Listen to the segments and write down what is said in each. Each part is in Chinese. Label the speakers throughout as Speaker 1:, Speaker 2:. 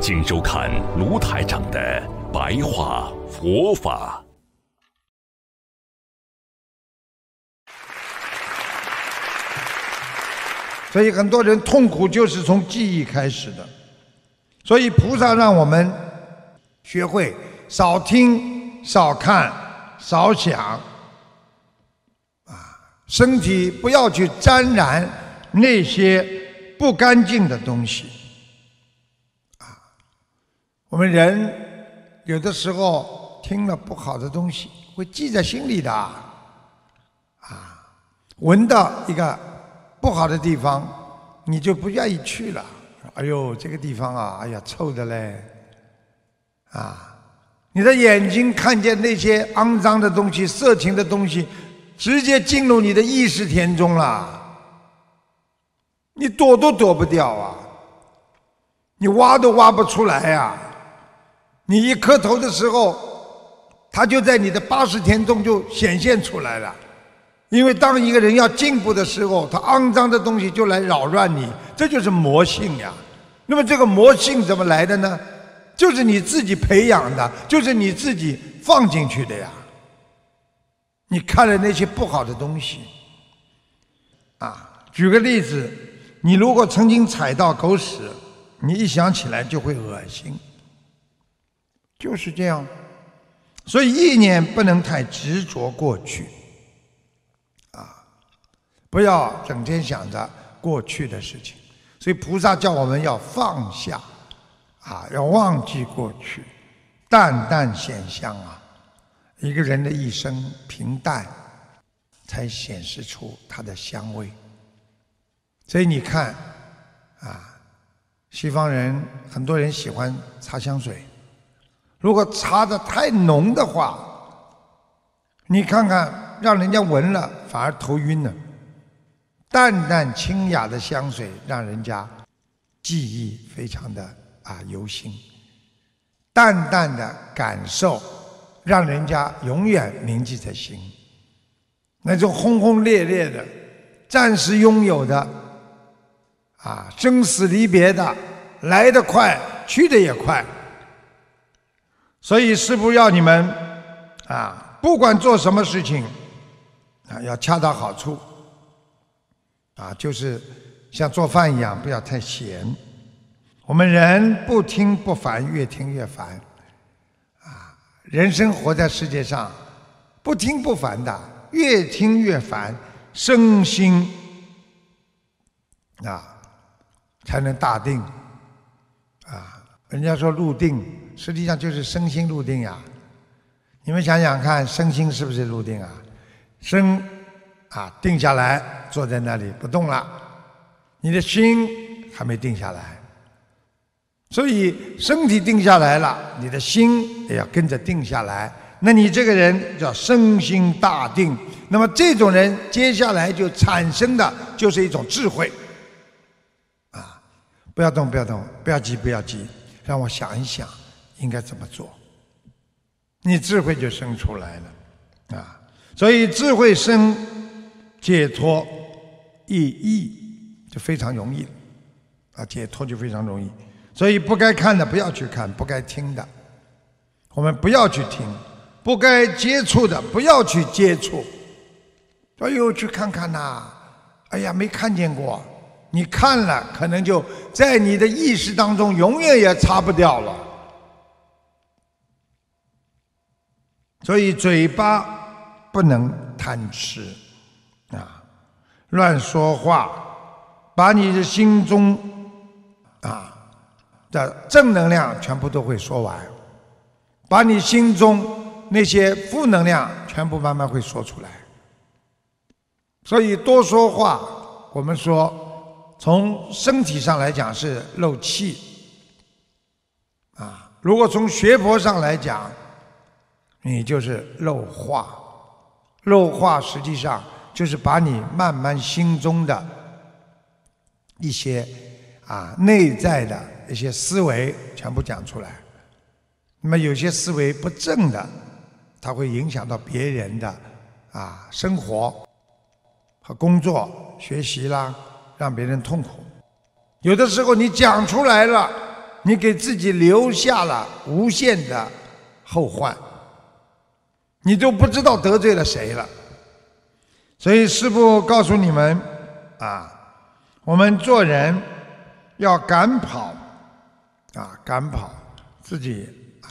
Speaker 1: 请收看卢台长的白话佛法。
Speaker 2: 所以很多人痛苦就是从记忆开始的。所以菩萨让我们学会少听、少看、少想，啊，身体不要去沾染那些。不干净的东西，我们人有的时候听了不好的东西，会记在心里的，啊，闻到一个不好的地方，你就不愿意去了。哎呦，这个地方啊，哎呀，臭的嘞，啊，你的眼睛看见那些肮脏的东西、色情的东西，直接进入你的意识田中了。你躲都躲不掉啊！你挖都挖不出来呀！你一磕头的时候，他就在你的八十天中就显现出来了。因为当一个人要进步的时候，他肮脏的东西就来扰乱你，这就是魔性呀。那么这个魔性怎么来的呢？就是你自己培养的，就是你自己放进去的呀。你看了那些不好的东西，啊，举个例子。你如果曾经踩到狗屎，你一想起来就会恶心，就是这样。所以意念不能太执着过去，啊，不要整天想着过去的事情。所以菩萨叫我们要放下，啊，要忘记过去，淡淡显香啊。一个人的一生平淡，才显示出他的香味。所以你看，啊，西方人很多人喜欢擦香水，如果擦的太浓的话，你看看让人家闻了反而头晕了。淡淡清雅的香水让人家记忆非常的啊犹新，淡淡的感受让人家永远铭记在心。那种轰轰烈烈的，暂时拥有的。啊，生死离别的，来得快，去的也快。所以师父要你们啊，不管做什么事情啊，要恰到好处。啊，就是像做饭一样，不要太咸。我们人不听不烦，越听越烦。啊，人生活在世界上，不听不烦的，越听越烦，身心啊。才能大定，啊！人家说入定，实际上就是身心入定呀。你们想想看，身心是不是入定啊？身啊定下来，坐在那里不动了，你的心还没定下来。所以身体定下来了，你的心也要跟着定下来。那你这个人叫身心大定。那么这种人，接下来就产生的就是一种智慧。啊不要动，不要动，不要急，不要急，让我想一想，应该怎么做，你智慧就生出来了，啊，所以智慧生，解脱意义就非常容易，啊，解脱就非常容易，所以不该看的不要去看，不该听的，我们不要去听，不该接触的不要去接触，哎呦，去看看呐，哎呀，没看见过。你看了，可能就在你的意识当中永远也擦不掉了。所以嘴巴不能贪吃啊，乱说话，把你的心中啊的正能量全部都会说完，把你心中那些负能量全部慢慢会说出来。所以多说话，我们说。从身体上来讲是漏气，啊，如果从学佛上来讲，你就是漏化，漏化实际上就是把你慢慢心中的一些啊内在的一些思维全部讲出来。那么有些思维不正的，它会影响到别人的啊生活和工作、学习啦，让别人痛苦。有的时候你讲出来了，你给自己留下了无限的后患，你都不知道得罪了谁了。所以师父告诉你们啊，我们做人要赶跑啊，赶跑自己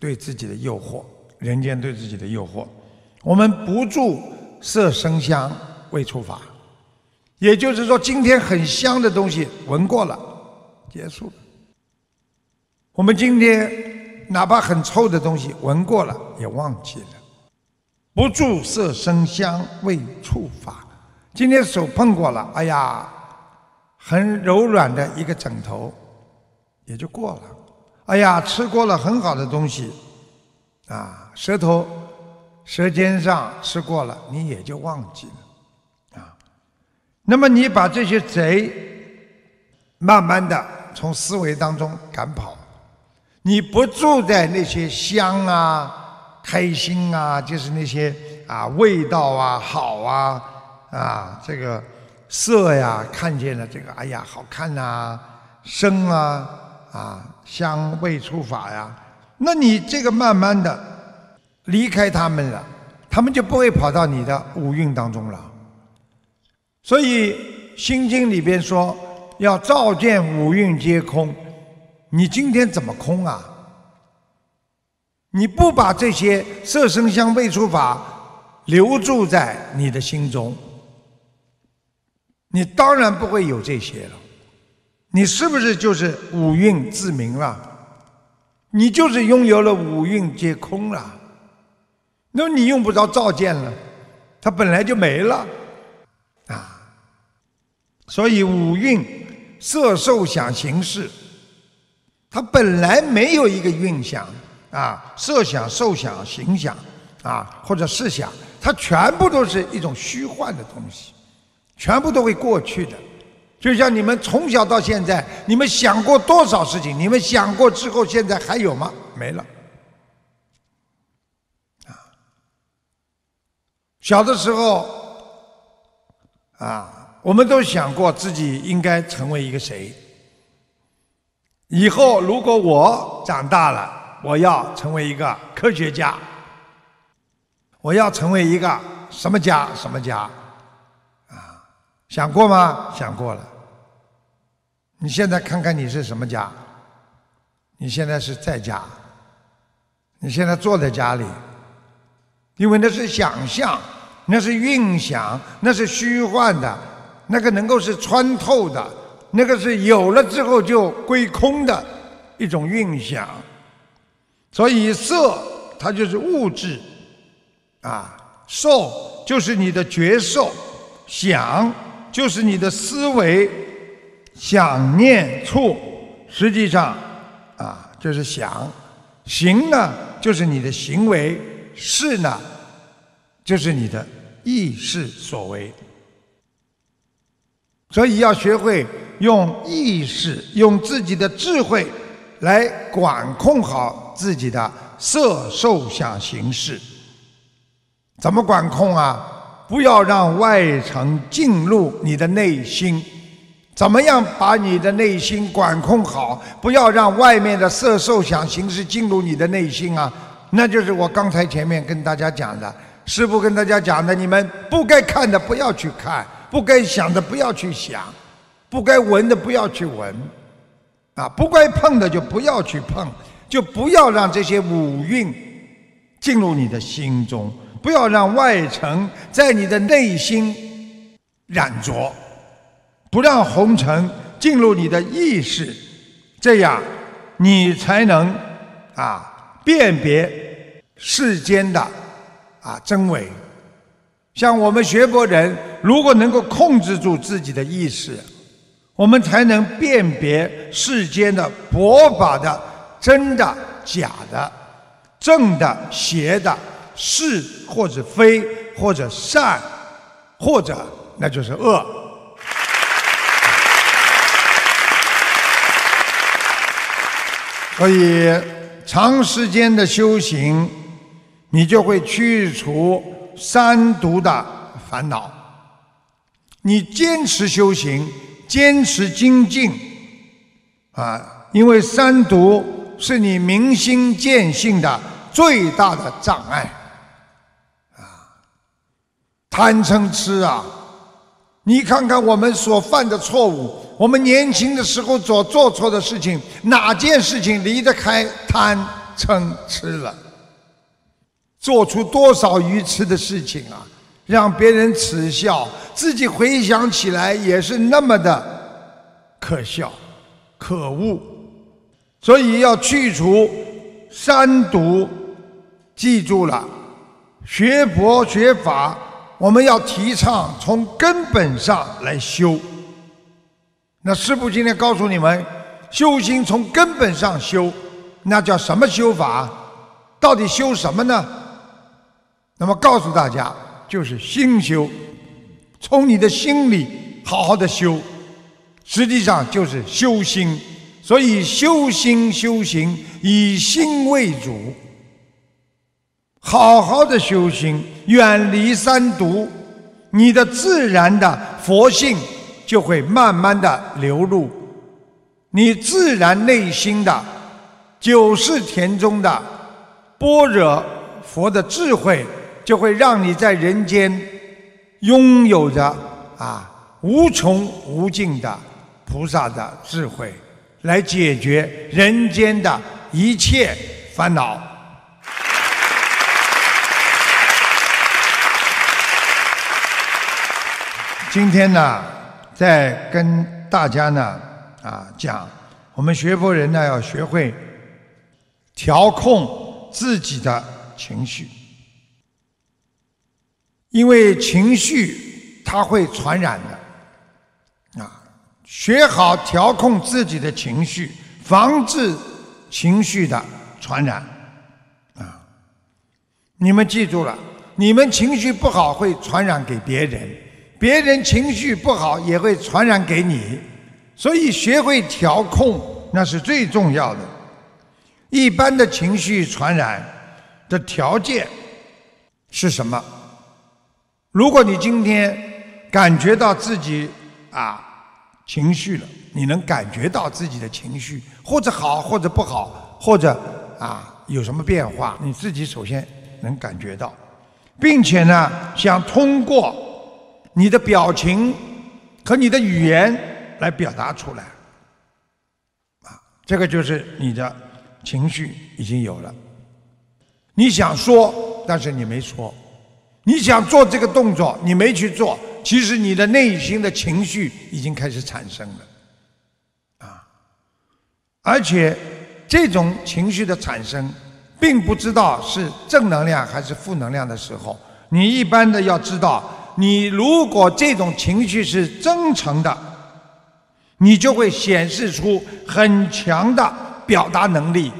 Speaker 2: 对自己的诱惑，人间对自己的诱惑。我们不住色声香味触法，也就是说，今天很香的东西闻过了，结束了。我们今天哪怕很臭的东西闻过了，也忘记了。不住色声香味触法，今天手碰过了，哎呀，很柔软的一个枕头，也就过了。哎呀，吃过了很好的东西，啊，舌头、舌尖上吃过了，你也就忘记了，啊。那么你把这些贼，慢慢的从思维当中赶跑，你不住在那些香啊。开心啊，就是那些啊味道啊好啊啊这个色呀，看见了这个哎呀好看呐，声啊啊香味触法呀，那你这个慢慢的离开他们了，他们就不会跑到你的五蕴当中了。所以《心经》里边说要照见五蕴皆空，你今天怎么空啊？你不把这些色声香味触法留住在你的心中，你当然不会有这些了。你是不是就是五蕴自明了？你就是拥有了五蕴皆空了。那你用不着照见了，它本来就没了啊。所以五蕴色受想行识，它本来没有一个蕴想。啊，设想、受想、行想，啊，或者试想，它全部都是一种虚幻的东西，全部都会过去的。就像你们从小到现在，你们想过多少事情？你们想过之后，现在还有吗？没了。啊，小的时候，啊，我们都想过自己应该成为一个谁？以后如果我长大了。我要成为一个科学家，我要成为一个什么家什么家，啊，想过吗？想过了。你现在看看你是什么家？你现在是在家，你现在坐在家里，因为那是想象，那是运想，那是虚幻的，那个能够是穿透的，那个是有了之后就归空的一种运想。所以色它就是物质，啊，受就是你的觉受，想就是你的思维，想念处实际上啊就是想，行呢就是你的行为，事呢就是你的意识所为。所以要学会用意识，用自己的智慧来管控好。自己的色受想行识，怎么管控啊？不要让外层进入你的内心。怎么样把你的内心管控好？不要让外面的色受想行识进入你的内心啊！那就是我刚才前面跟大家讲的，师父跟大家讲的：你们不该看的不要去看，不该想的不要去想，不该闻的不要去闻，啊，不该碰的就不要去碰。就不要让这些五蕴进入你的心中，不要让外尘在你的内心染着，不让红尘进入你的意识，这样你才能啊辨别世间的啊真伪。像我们学佛人，如果能够控制住自己的意识，我们才能辨别世间的佛法的。真的、假的，正的、邪的，是或者非，或者善，或者那就是恶。所以，长时间的修行，你就会去除三毒的烦恼。你坚持修行，坚持精进，啊，因为三毒是你明心见性的最大的障碍，啊，贪嗔痴啊！你看看我们所犯的错误。我们年轻的时候所做错的事情，哪件事情离得开贪嗔痴了？做出多少愚痴的事情啊，让别人耻笑，自己回想起来也是那么的可笑、可恶。所以要去除三毒，记住了，学佛学法，我们要提倡从根本上来修。那师父今天告诉你们，修心从根本上修，那叫什么修法？到底修什么呢？那么告诉大家，就是心修，从你的心里好好的修，实际上就是修心。所以修心修行以心为主，好好的修心，远离三毒，你的自然的佛性。就会慢慢的流入你自然内心的九世田中的般若佛的智慧，就会让你在人间拥有着啊无穷无尽的菩萨的智慧，来解决人间的一切烦恼。今天呢？在跟大家呢啊讲，我们学佛人呢要学会调控自己的情绪，因为情绪它会传染的。学好调控自己的情绪，防治情绪的传染啊。你们记住了，你们情绪不好会传染给别人。别人情绪不好也会传染给你，所以学会调控那是最重要的。一般的情绪传染的条件是什么？如果你今天感觉到自己啊情绪了，你能感觉到自己的情绪或者好或者不好，或者啊有什么变化，你自己首先能感觉到，并且呢想通过。你的表情和你的语言来表达出来，啊，这个就是你的情绪已经有了。你想说，但是你没说；你想做这个动作，你没去做。其实你的内心的情绪已经开始产生了，啊，而且这种情绪的产生，并不知道是正能量还是负能量的时候，你一般的要知道。你如果这种情绪是真诚的，你就会显示出很强的表达能力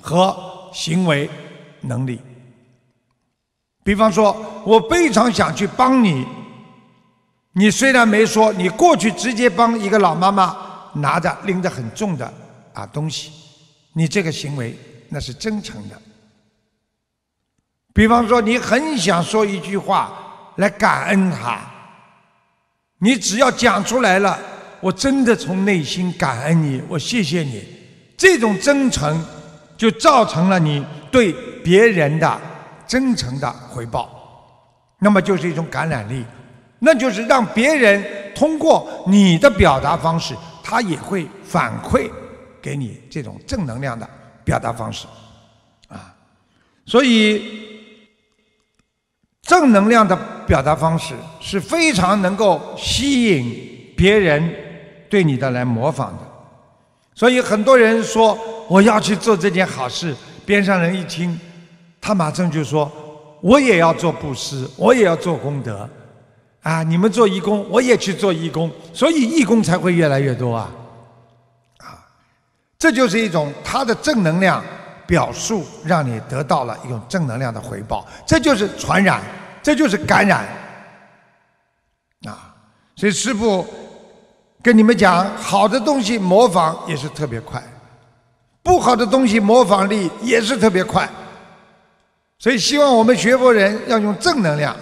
Speaker 2: 和行为能力。比方说，我非常想去帮你，你虽然没说，你过去直接帮一个老妈妈拿着拎着很重的啊东西，你这个行为那是真诚的。比方说，你很想说一句话。来感恩他，你只要讲出来了，我真的从内心感恩你，我谢谢你，这种真诚就造成了你对别人的真诚的回报，那么就是一种感染力，那就是让别人通过你的表达方式，他也会反馈给你这种正能量的表达方式，啊，所以。正能量的表达方式是非常能够吸引别人对你的来模仿的，所以很多人说我要去做这件好事，边上人一听，他马上就说我也要做布施，我也要做功德，啊，你们做义工，我也去做义工，所以义工才会越来越多啊，啊，这就是一种他的正能量表述，让你得到了一种正能量的回报，这就是传染，这就是感染。啊，所以师父跟你们讲，好的东西模仿也是特别快，不好的东西模仿力也是特别快。所以希望我们学佛人要用正能量。